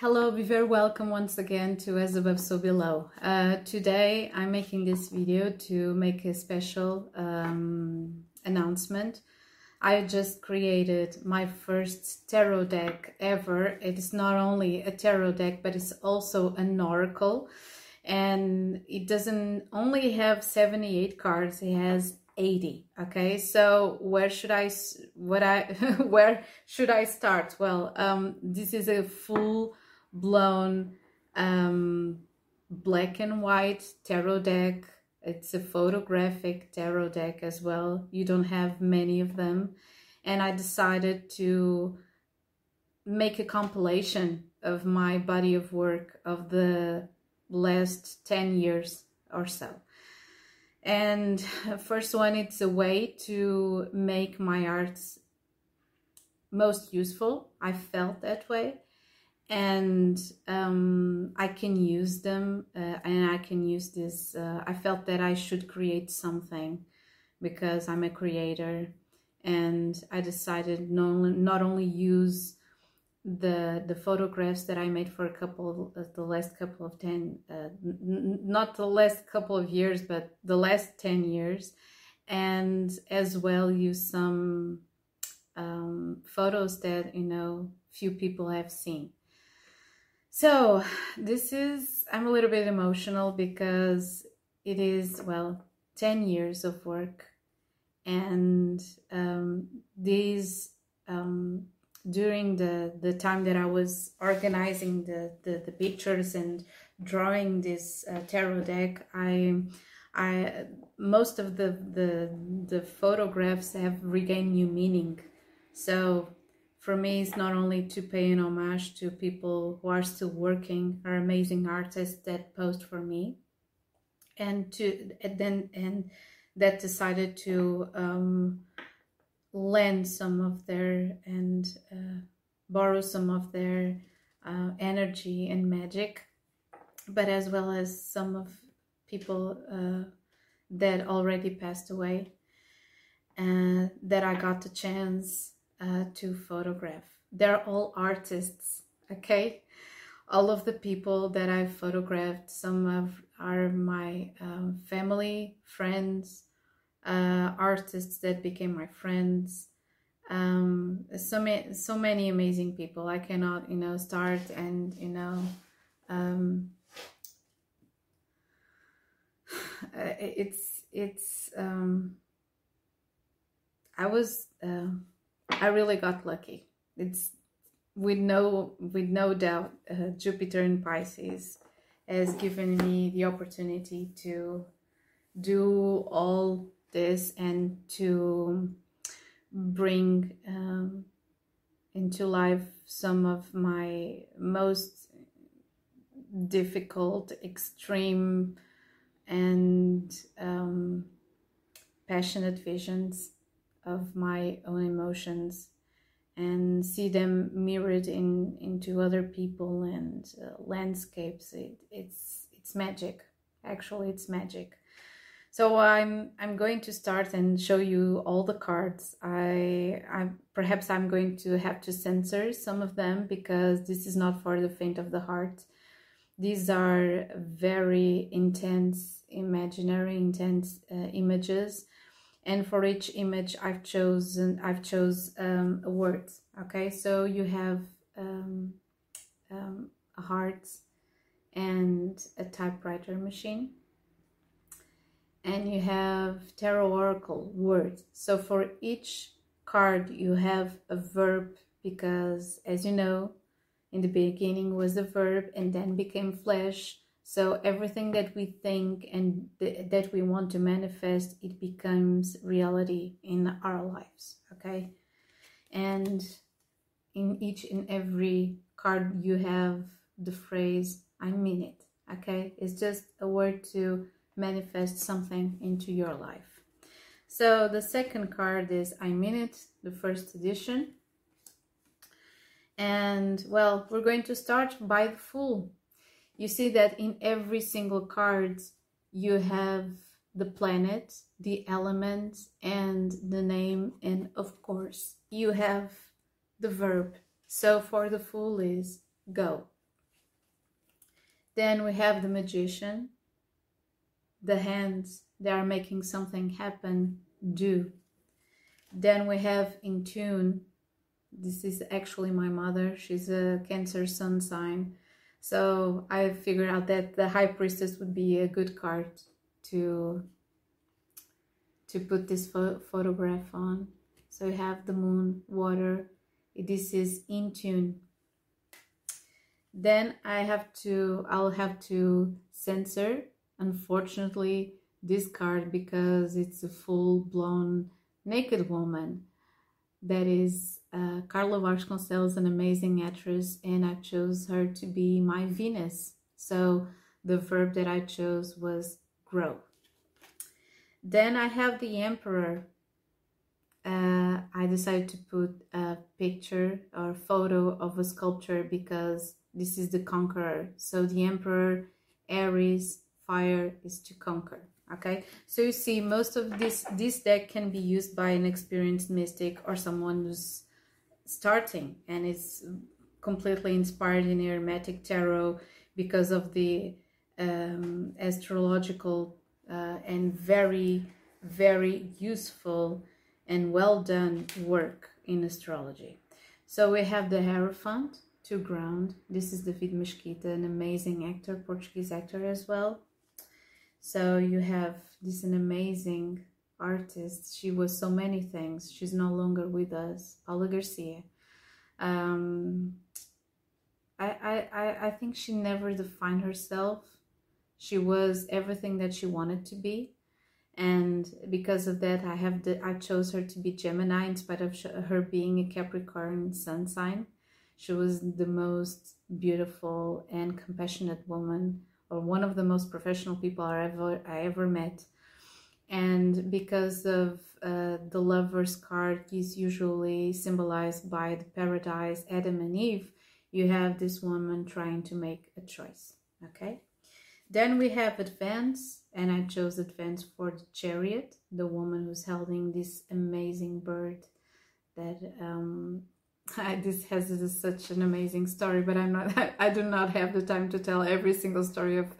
Hello, be very welcome once again to As Above So Below. Uh, today I'm making this video to make a special um, announcement. I just created my first tarot deck ever. It is not only a tarot deck, but it's also an oracle. And it doesn't only have 78 cards, it has 80 okay so where should i what i where should i start well um this is a full blown um black and white tarot deck it's a photographic tarot deck as well you don't have many of them and i decided to make a compilation of my body of work of the last 10 years or so and first one, it's a way to make my arts most useful. I felt that way. And um, I can use them uh, and I can use this. Uh, I felt that I should create something because I'm a creator and I decided not, not only use the the photographs that I made for a couple of the last couple of 10 uh, not the last couple of years but the last 10 years and as well use some um, photos that you know few people have seen so this is I'm a little bit emotional because it is well 10 years of work and um, these um, during the the time that I was organizing the the, the pictures and drawing this uh, tarot deck, I I most of the the the photographs have regained new meaning. So for me, it's not only to pay an homage to people who are still working, are amazing artists that post for me, and to and then and that decided to um, lend some of their and uh, borrow some of their uh, energy and magic, but as well as some of people uh, that already passed away and uh, that I got the chance uh, to photograph. They're all artists, okay? All of the people that I've photographed, some of are my um, family, friends, uh, artists that became my friends um, so many so many amazing people i cannot you know start and you know um, it's it's um, i was uh, i really got lucky. It's with no with no doubt uh, jupiter in pisces has given me the opportunity to do all this and to bring um, into life some of my most difficult, extreme, and um, passionate visions of my own emotions and see them mirrored in into other people and uh, landscapes it, it's it's magic actually it's magic so I'm I'm going to start and show you all the cards. I I perhaps I'm going to have to censor some of them because this is not for the faint of the heart. These are very intense, imaginary, intense uh, images, and for each image I've chosen I've chose um, a word. Okay, so you have um, um, a heart and a typewriter machine. And you have tarot oracle words so for each card you have a verb because as you know in the beginning was a verb and then became flesh so everything that we think and th that we want to manifest it becomes reality in our lives okay and in each and every card you have the phrase i mean it okay it's just a word to manifest something into your life. So the second card is I Mean It, the first edition. And well, we're going to start by the Fool. You see that in every single card you have the planet, the element, and the name, and of course you have the verb. So for the Fool is go, Then we have the magician, the hands, they are making something happen, do. Then we have in tune, this is actually my mother, she's a Cancer sun sign. So I figured out that the High Priestess would be a good card to to put this pho photograph on. So you have the moon, water, this is in tune. Then I have to, I'll have to censor, unfortunately, this card because it's a full-blown naked woman. That is uh, Carla Vasconcelos, an amazing actress, and I chose her to be my Venus. So the verb that I chose was grow. Then I have the Emperor. Uh, I decided to put a picture or photo of a sculpture because this is the conqueror. So the Emperor, Aries, fire is to conquer. Okay, so you see most of this, this deck can be used by an experienced mystic or someone who's starting and it's completely inspired in Hermetic Tarot because of the um, astrological uh, and very, very useful and well done work in astrology. So we have the Hierophant to ground. This is David Mesquita, an amazing actor, Portuguese actor as well. So you have this an amazing artist. She was so many things. She's no longer with us. Paula Garcia. Um, I, I, I think she never defined herself she was everything that she wanted to be and because of that i have the i chose her to be gemini in spite of her being a capricorn sun sign she was the most beautiful and compassionate woman or one of the most professional people i ever i ever met because of uh, the lover's card is usually symbolized by the paradise adam and eve you have this woman trying to make a choice okay? Then we have Advance, and I chose Advance for the Chariot, the woman who's holding this amazing bird that um, I, this has this such an amazing story, but I'm not, I, I do not have the time to tell every single story of,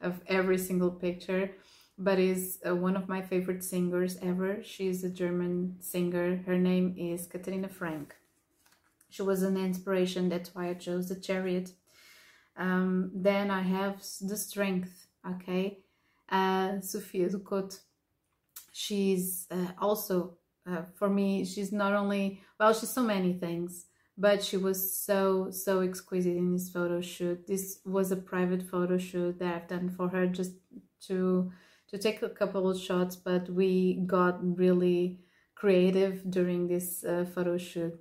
of every single picture, but is uh, one of my favorite singers ever. She's a German singer. Her name is Katharina Franck. She was an inspiration, that's why I chose the Chariot um, then I have the strength, okay? Uh, Sophia Ducote, she's uh, also, uh, for me, she's not only, well, she's so many things, but she was so, so exquisite in this photo shoot. This was a private photo shoot that I've done for her just to, to take a couple of shots, but we got really creative during this uh, photo shoot.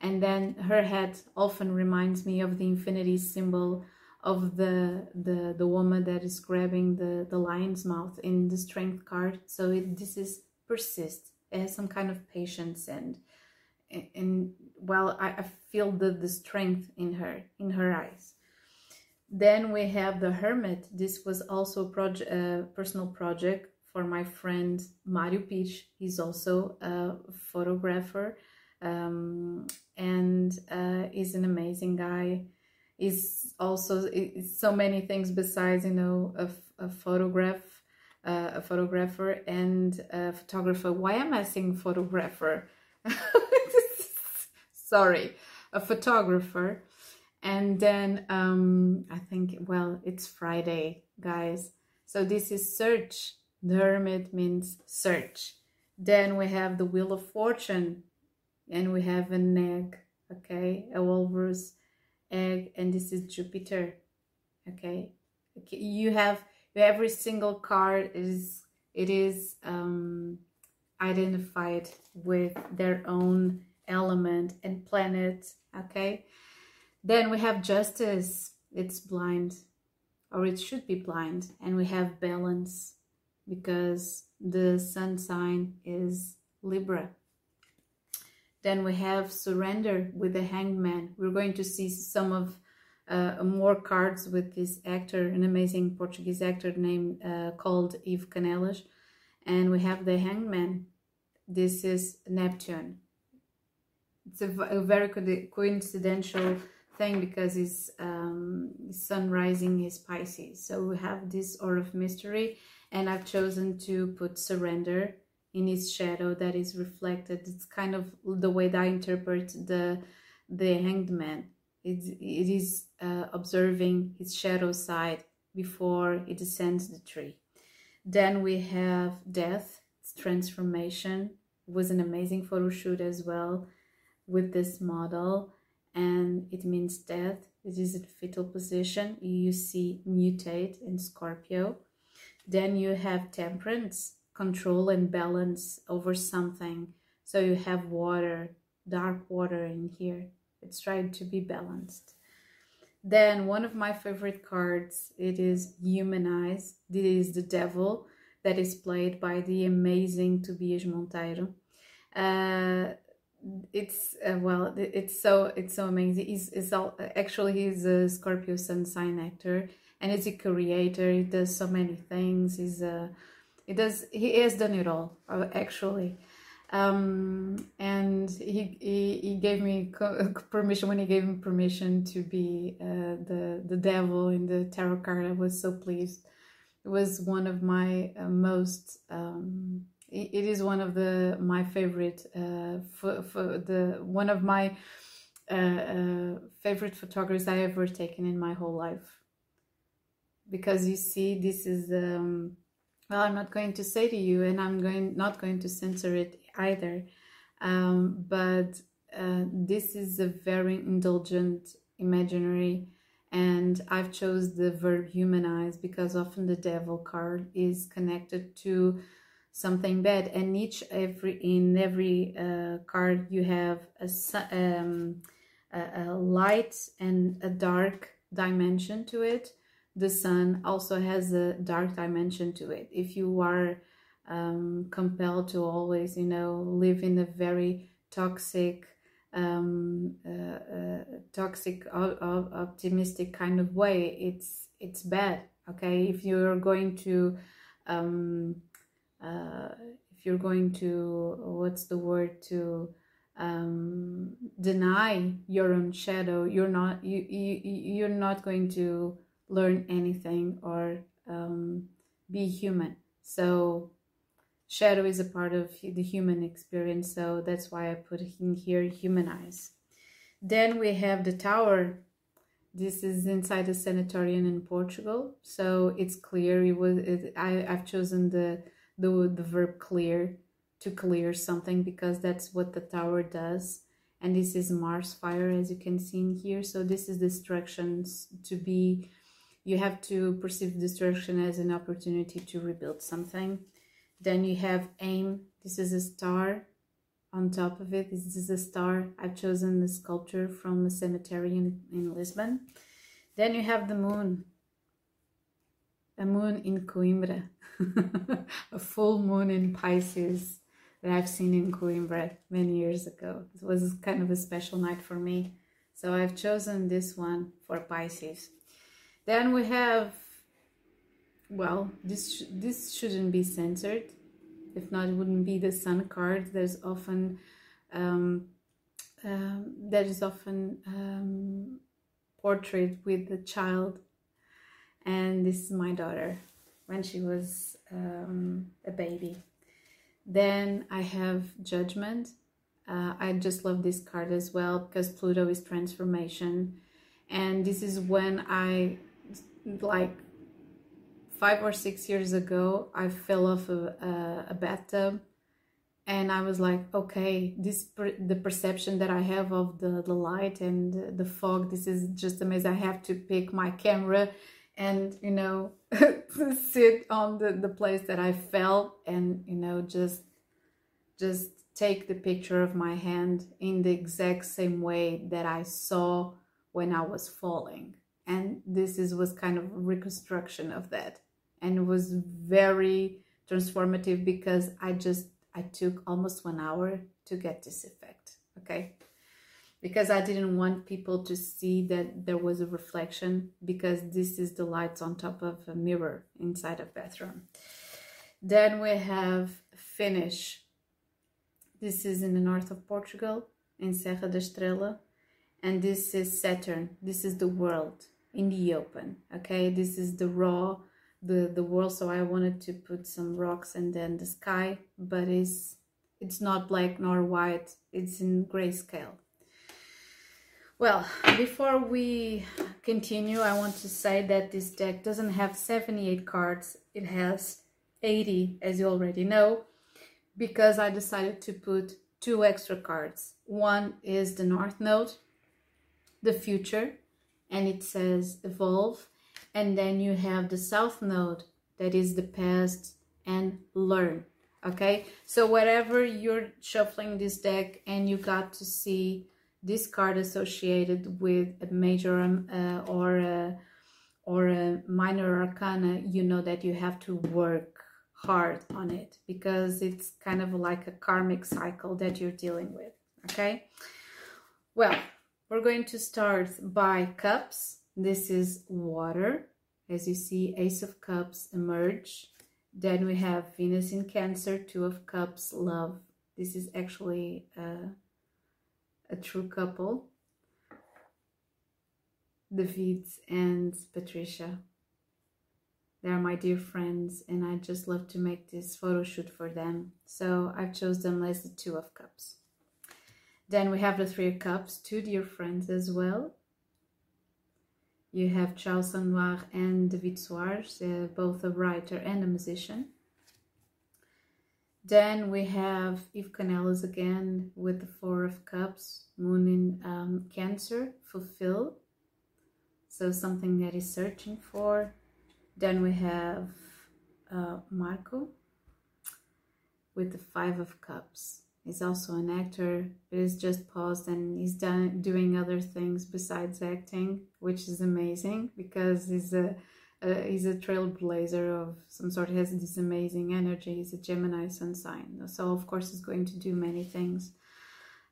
And then her head often reminds me of the infinity symbol of the the the woman that is grabbing the the lion's mouth in the strength card so it, this is persist it has some kind of patience and and well I, I feel the the strength in her in her eyes then we have the hermit. This was also a project a personal project for my friend Mario Pich he's also a photographer um, and uh, is an amazing guy. Is also so many things besides you know a, a photograph uh, a photographer and a photographer. Why am i saying photographer? Sorry a photographer and then um i think well it's friday guys. So this is search. The hermit means search. Then we have the wheel of fortune. And we have an egg okay? A walrus egg. And this is Jupiter okay, okay. you have every single card is it is um, identified with their own element and planet okay then we have justice it's blind or it should be blind and we have balance because the sun sign is Libra then we have Surrender with the Hangman. We're going to see some of uh, more cards with this actor, an amazing Portuguese actor named uh, called Ivo Canelas. And we have the Hangman. This is Neptune. It's a, a very co coincidental thing because it's um, um, sun rising is Pisces. So we have this aura of mystery, and I've chosen to put surrender in his shadow that is reflected. It's kind of the way that I interpret the the hanged man. It, it is uh, observing his shadow side before it descends the tree. Then we have death, it's transformation. It was an amazing photo shoot as well with this model and it means death. This is in fetal position. You see mutate in Scorpio. Then you have temperance, control and balance over something. So you have water, dark water in here. It's trying to be balanced. Then one of my favorite cards, it is Humanize. This is the devil that is played by the amazing Tobias Monteiro. Uh, it's uh, well it's so it's so amazing. He's, he's all, actually he's a scorpio sun sign actor and he's a creator. He does so many things. He's a he does he has done it all uh, actually. Um and he, he he gave me permission when he gave me permission to be uh, the the devil in the tarot card i was so pleased. It was one of my uh, most um it is one of the my favorite uh, for, for the one of my uh, uh, favorite photographs I ever taken in my whole life. Because you see this is um, well I'm not going to say to you and I'm going not going to censor it either um, but uh, this is a very indulgent imaginary and I've chose the verb humanize because often the devil card is connected to something bad and each every in every uh, card you have a, um, a, a light and a dark dimension to it. The sun also has a dark dimension to it. If you are um, compelled to always you know live in a very toxic um, uh, uh, toxic optimistic kind of way it's it's bad okay? If you're going to um, if you're going to what's the word to um, deny your own shadow you're not you, you you're not going to learn anything or um, be human. So shadow is a part of the human experience so that's why i put in here humanize. Then we have the tower. This is inside the sanatorium in portugal so it's clear it was it, I, i've chosen the the, the verb clear to clear something because that's what the tower does. And this is Mars fire as you can see in here. So this is destructions to be you have to perceive destruction as an opportunity to rebuild something. Then you have aim. This is a star. On top of it this is a star. I've chosen the sculpture from a cemetery in, in Lisbon. Then you have the moon a moon in Coimbra a full moon in Pisces that I've seen in Coimbra many years ago. It was kind of a special night for me. So I've chosen this one for Pisces. Then we have, well, this, this shouldn't be censored. If not, it wouldn't be the sun card. There's often, um, um, often um, portrait with the child. And this is my daughter when she was um, a baby. Then I have Judgment. Uh, I just love this card as well because Pluto is transformation. And this is when I, like five or six years ago, I fell off a, a, a bathtub and I was like, okay, this per the perception that I have of the, the light and the, the fog, this is just amazing. I have to pick my camera and you know sit on the, the place that I fell and you know just just take the picture of my hand in the exact same way that I saw when I was falling. And this is was kind of reconstruction of that. And it was very transformative because I just I took almost one hour to get this effect okay because I didn't want people to see that there was a reflection because this is the lights on top of a mirror inside a bathroom. Then we have Finish. This is in the north of Portugal, in Serra da Estrela. And this is Saturn. This is the world. in the open. Okay, this is the raw, the the world. So I wanted to put some rocks and then the sky, but it's it's not black nor white. It's in grayscale. Well, before we continue, I want to say that this deck doesn't have 78 cards. It has 80, as you already know, because I decided to put two extra cards. One is the North Node, the future, and it says evolve. And then you have the South Node, that is the past and learn. Okay, so whatever you're shuffling this deck and you got to see this card associated with a major um, uh, or a, or a minor arcana, you know that you have to work hard on it because it's kind of like a karmic cycle that you're dealing with. Okay. Well, we're going to start by cups. This is water. As you see, Ace of Cups emerge. Then we have Venus in Cancer, Two of Cups, love. This is actually uh, a true couple, David and Patricia. They are my dear friends and I just love to make this photo shoot for them. So I've chose them as the Two of Cups. Then we have the Three of Cups, two dear friends as well. You have Charles Sangnoir and David Soares, uh, both a writer and a musician. Then we have Ivo Canelas again with the Four of Cups, Moon in um, Cancer, fulfill. So something that he's searching for. Then we have uh, Marco with the Five of Cups. He's also an actor, but he's just paused and he's done doing other things besides acting, which is amazing because he's a uh, he's a trailblazer of some sort. He has this amazing energy. He's a Gemini sun sign, so of course he's going to do many things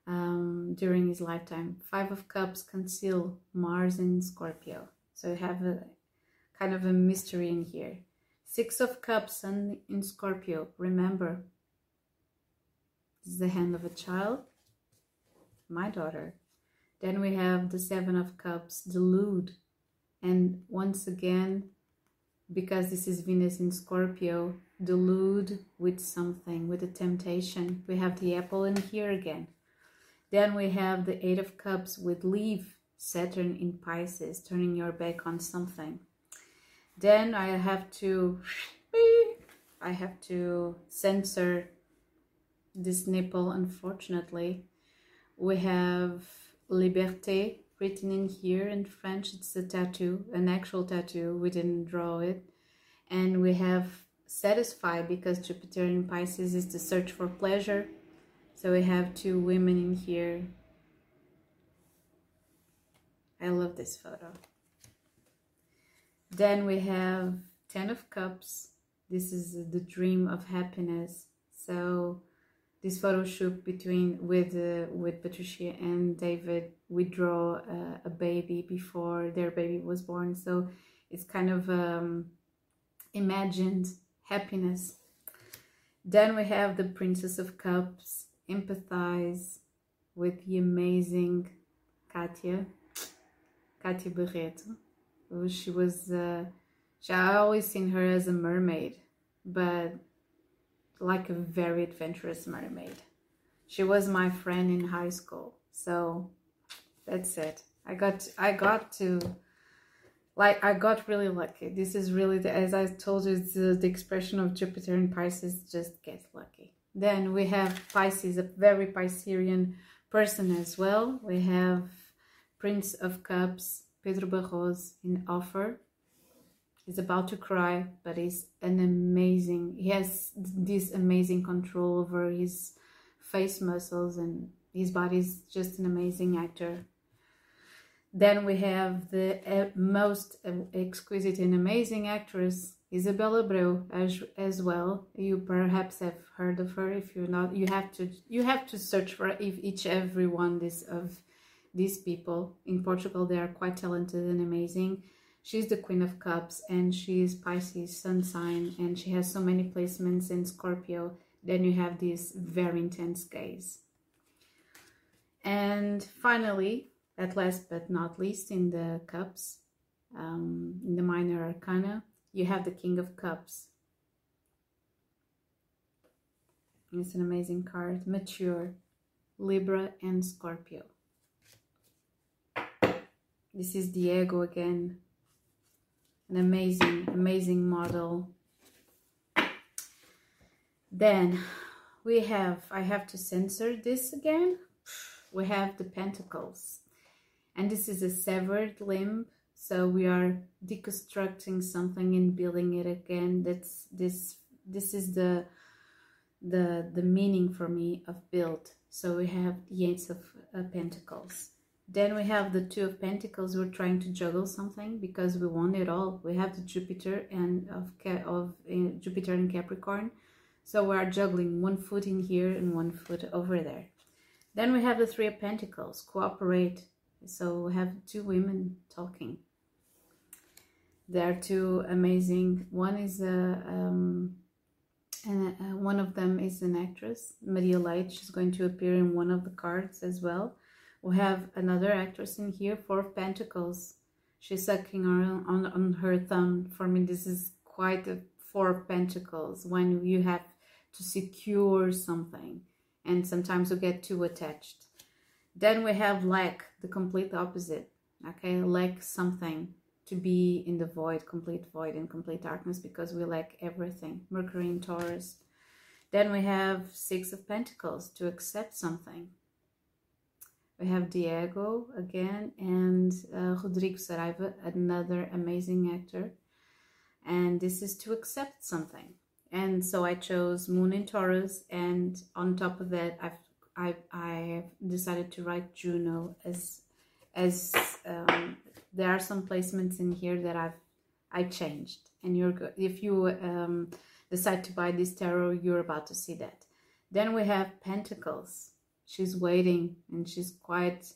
um, during his lifetime. Five of Cups conceal Mars in Scorpio, so you have a kind of a mystery in here. Six of Cups Sun in Scorpio. Remember, this is the hand of a child, my daughter. Then we have the Seven of Cups, delude. And once again, because this is Venus in Scorpio, delude with something, with a temptation. We have the apple in here again. Then we have the Eight of Cups with leave, Saturn in Pisces, turning your back on something. Then I have to, I have to censor this nipple, unfortunately. We have Liberté, written in here in French. It's a tattoo, an actual tattoo. We didn't draw it. And we have satisfy because Jupiter in Pisces is the search for pleasure. So we have two women in here. I love this photo. Then we have Ten of Cups. This is the dream of happiness. So this photo shoot between with uh, with Patricia and David. We draw uh, a baby before their baby was born, so it's kind of um, imagined happiness. Then we have the Princess of Cups, empathize with the amazing Katia, Katia Barreto. She was, uh, I always seen her as a mermaid, but like a very adventurous mermaid. She was my friend in high school. So that's it. I got I got to like I got really lucky. This is really the, as I told you, the, the expression of Jupiter in Pisces. Just get lucky. Then we have Pisces, a very Piscean person as well. We have Prince of Cups, Pedro Barros in offer. He's about to cry, but he's an amazing, he has this amazing control over his face muscles and his body is just an amazing actor. Then we have the uh, most exquisite and amazing actress, Isabella Abreu, as, as well. You perhaps have heard of her. If you're not, you have to you have to search for if each every one this of these people in Portugal. They are quite talented and amazing. She's the Queen of Cups and she's Pisces sun sign and she has so many placements in Scorpio. Then you have this very intense gaze. And finally, at last but not least in the cups, um, in the minor arcana, you have the King of Cups. It's an amazing card. Mature, Libra and Scorpio. This is Diego again. An amazing, amazing model. Then we have, I have to censor this again. We have the Pentacles. And this is a severed limb. So we are deconstructing something and building it again. That's this this is the the the meaning for me of build. So we have the Ace of uh, Pentacles. Then we have the Two of Pentacles. We're trying to juggle something because we want it all. We have the Jupiter and of of uh, Jupiter and Capricorn. So we are juggling one foot in here and one foot over there. Then we have the Three of Pentacles. Cooperate. So we have two women talking. There are two amazing. One is a um, and uh, one of them is an actress, Maria Leite. She's going to appear in one of the cards as well. We have another actress in here, Four of Pentacles. She's sucking on, on, on her thumb. For me, this is quite a Four of Pentacles when you have to secure something. And sometimes we get too attached. Then we have lack, the complete opposite. Okay, lack something to be in the void, complete void and complete darkness because we lack everything. Mercury in Taurus. Then we have Six of Pentacles to accept something. We have Diego again and uh, Rodrigo Saraiva, another amazing actor. And this is to accept something. And so I chose Moon in Taurus and on top of that I've I I decided to write Juno as as um, there are some placements in here that I've I changed and you're if you um, decide to buy this tarot you're about to see that then we have Pentacles she's waiting and she's quite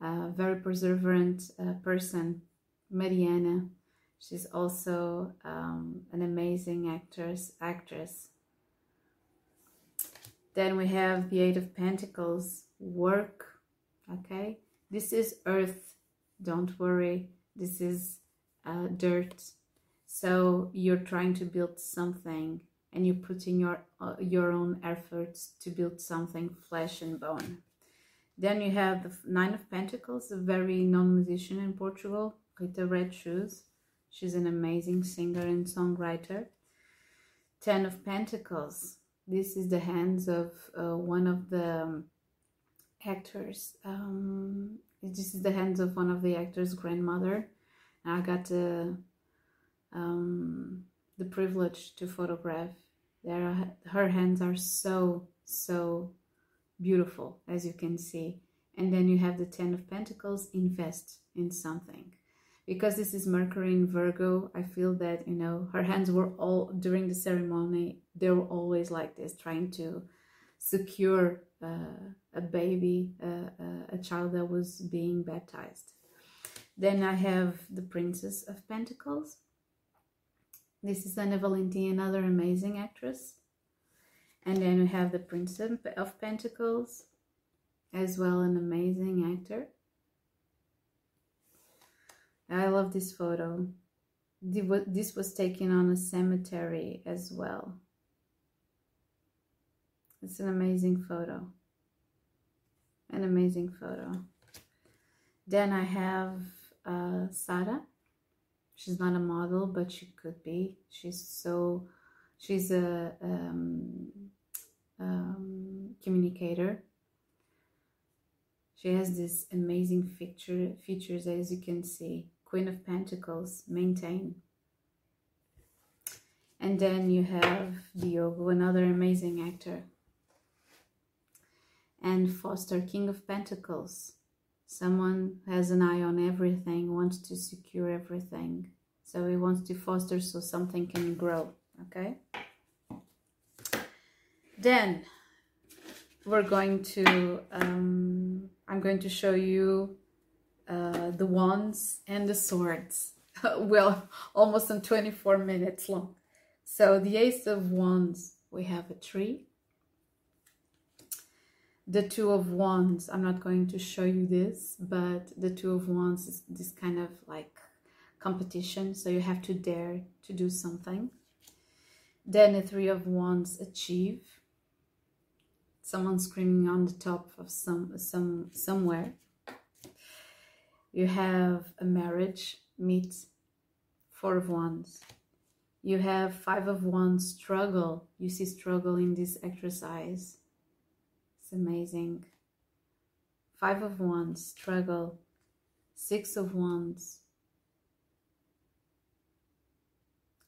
a very perseverant uh, person Mariana. She's also um, an amazing actress actress. Then we have the Eight of Pentacles work okay? This is earth don't worry. This is uh, dirt. So you're trying to build something and you put in your uh, your own efforts to build something flesh and bone then you have the nine of pentacles a very known musician in portugal rita red shoes she's an amazing singer and songwriter ten of pentacles this is the hands of uh, one of the um, actors um, this is the hands of one of the actors' grandmother. I got the um, the privilege to photograph. There, her hands are so so beautiful, as you can see. And then you have the Ten of Pentacles. Invest in something, because this is Mercury in Virgo. I feel that you know her hands were all during the ceremony. They were always like this, trying to secure uh, a baby, uh, a child that was being baptized. Then I have the Princess of Pentacles. This is Anna Valentine, another amazing actress. And then we have the Prince of Pentacles, as well an amazing actor. I love this photo. This was taken on a cemetery as well. It's an amazing photo. An amazing photo. Then I have uh, Sarah. She's not a model, but she could be. She's so, she's a um, um, communicator. She has this amazing feature, features, as you can see. Queen of Pentacles, maintain. And then you have Diogo, another amazing actor and Foster, King of Pentacles. Someone has an eye on everything, wants to secure everything. So he wants to foster so something can grow, okay? Then we're going to, um, I'm going to show you uh, the wands and the swords. well, almost in 24 minutes long. So the Ace of Wands, we have a tree, the two of wands i'm not going to show you this but the two of wands is this kind of like competition, so you have to dare to do something. Then the Three of Wands, achieve. Someone screaming on the top of some some somewhere. You have a marriage, meet Four of Wands. You have Five of Wands, struggle. You see struggle in this exercise. Amazing. Five of Wands, struggle. Six of Wands.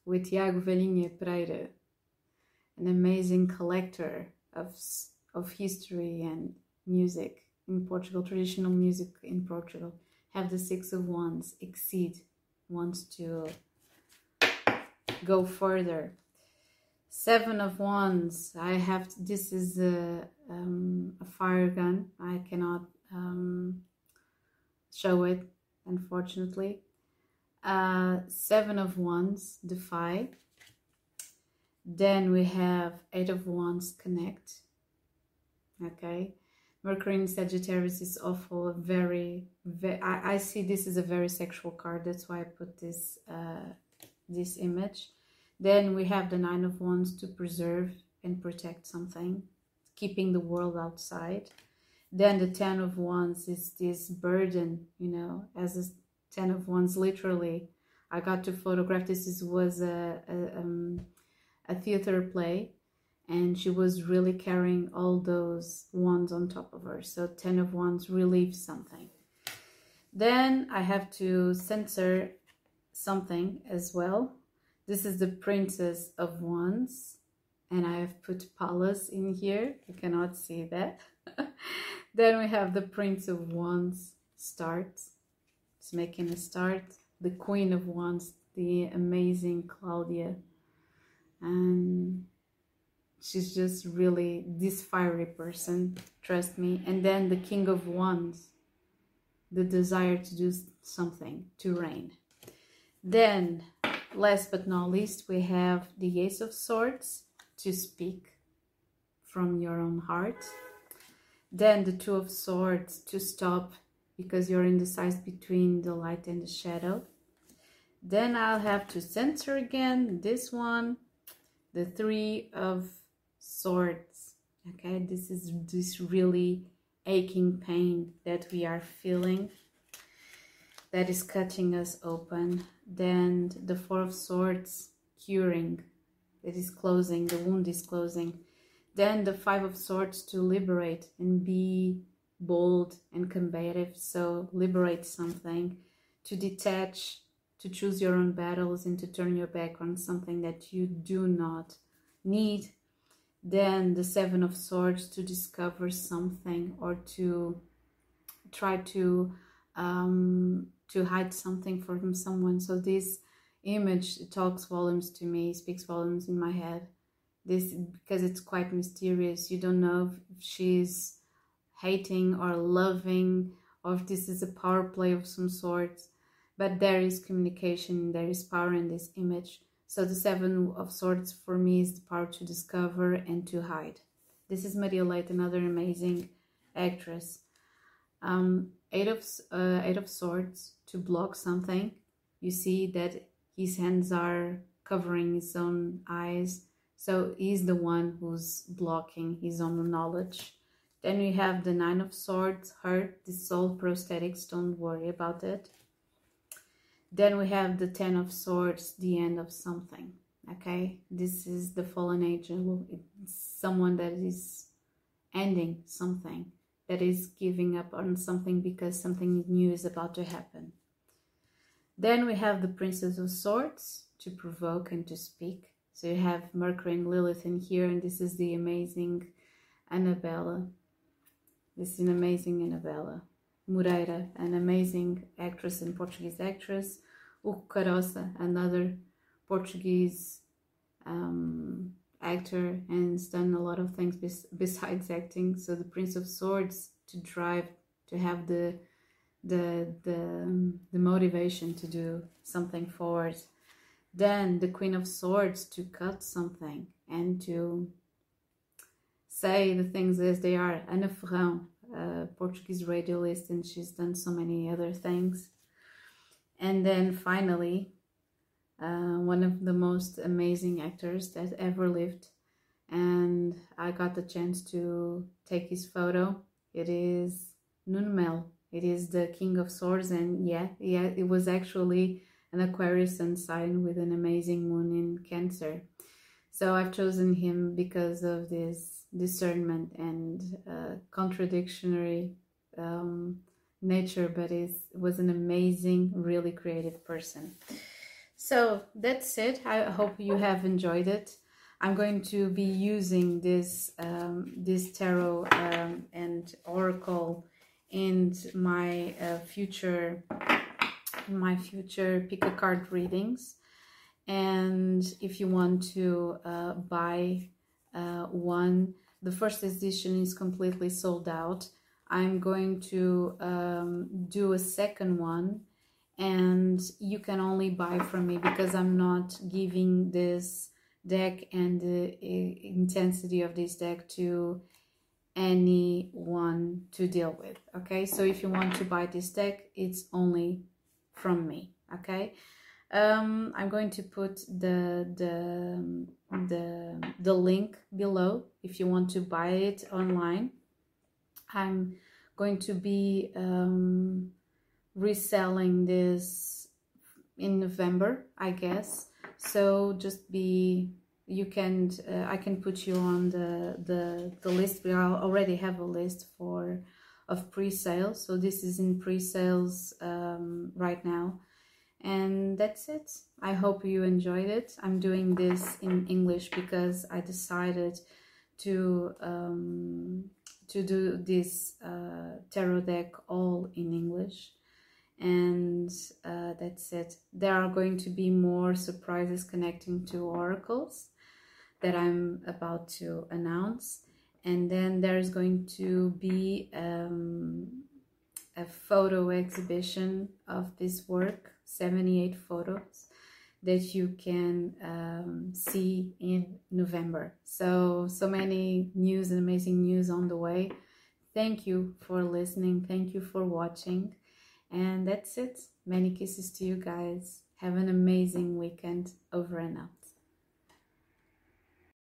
With Tiago Valinha Pereira, an amazing collector of, of history and music in Portugal, traditional music in Portugal. Have the Six of Wands, exceed, wants to go further. Seven of Wands, I have, this is a, um, a fire gun. I cannot um, show it, unfortunately. Uh, seven of Wands, Defy. Then we have Eight of Wands, Connect. Okay. Mercury in Sagittarius is awful, very, very I, I see this is a very sexual card. That's why I put this, uh, this image. Then we have the Nine of Wands to preserve and protect something, keeping the world outside. Then the Ten of Wands is this burden, you know, as a Ten of Wands, literally. I got to photograph, this is, was a, a, um, a theater play and she was really carrying all those wands on top of her. So Ten of Wands relieves something. Then I have to censor something as well. This is the Princess of Wands and I have put Pallas in here. You cannot see that. then we have the Prince of Wands start. It's making a start. The Queen of Wands, the amazing Claudia. And she's just really this fiery person, trust me. And then the King of Wands, the desire to do something, to reign. Then, last but not least, we have the Ace of Swords, to speak from your own heart. Then the Two of Swords, to stop because you're indecisive between the light and the shadow. Then I'll have to center again this one, the Three of Swords. Okay, this is this really aching pain that we are feeling that is cutting us open. Then the Four of Swords, curing. It is closing, the wound is closing. Then the Five of Swords to liberate and be bold and combative. So liberate something, to detach, to choose your own battles and to turn your back on something that you do not need. Then the Seven of Swords to discover something or to try to um, to hide something from someone. So this image talks volumes to me, speaks volumes in my head. This because it's quite mysterious. You don't know if she's hating or loving or if this is a power play of some sort. But there is communication, there is power in this image. So the Seven of Swords for me is the power to discover and to hide. This is Maria Leite, another amazing actress. Um, eight of uh, Eight of Swords to block something. You see that his hands are covering his own eyes. So he's the one who's blocking his own knowledge. Then we have the Nine of Swords, hurt, all prosthetics, don't worry about it. Then we have the Ten of Swords, the end of something. Okay, this is the fallen angel. It's someone that is ending something, that is giving up on something because something new is about to happen. Then we have the Princess of Swords to provoke and to speak. So you have Mercury and Lilith in here, and this is the amazing Annabella. This is an amazing Annabella. Moreira, an amazing actress and Portuguese actress. Hugo Carosa, another Portuguese um, actor and has done a lot of things bes besides acting. So the Prince of Swords to drive, to have the the the um, the motivation to do something forward. Then the Queen of Swords to cut something and to say the things as they are. Ana Ferrão, a Portuguese radialist, and she's done so many other things. And then finally, uh, one of the most amazing actors that ever lived. And I got the chance to take his photo. It is Nuno Melo. It is the King of Swords, and yeah, yeah, it was actually an Aquarius sun sign with an amazing moon in Cancer. So I've chosen him because of this discernment and uh, contradictory um, nature, but it was an amazing, really creative person. So that's it. I hope you have enjoyed it. I'm going to be using this um, this tarot um, and oracle in my uh, future my future pick a card readings. And if you want to uh, buy uh, one, the first edition is completely sold out. I'm going to um, do a second one and you can only buy from me because I'm not giving this deck and the intensity of this deck to anyone to deal with okay? So if you want to buy this deck it's only from me okay? Um, I'm going to put the the the the link below if you want to buy it online. I'm going to be um, reselling this in November I guess. So just be you can uh, I can put you on the the the list. We already have a list for of pre-sales so this is in pre-sales um, right now. And that's it. I hope you enjoyed it. I'm doing this in english because i decided to um, to do this uh, tarot deck all in english and uh, that's it. There are going to be more surprises connecting to oracles that i'm about to announce. And then there's going to be um, a photo exhibition of this work 78 photos that you can um, see in November. So so many news and amazing news on the way. Thank you for listening. Thank you for watching and that's it. Many kisses to you guys. Have an amazing weekend. Over and out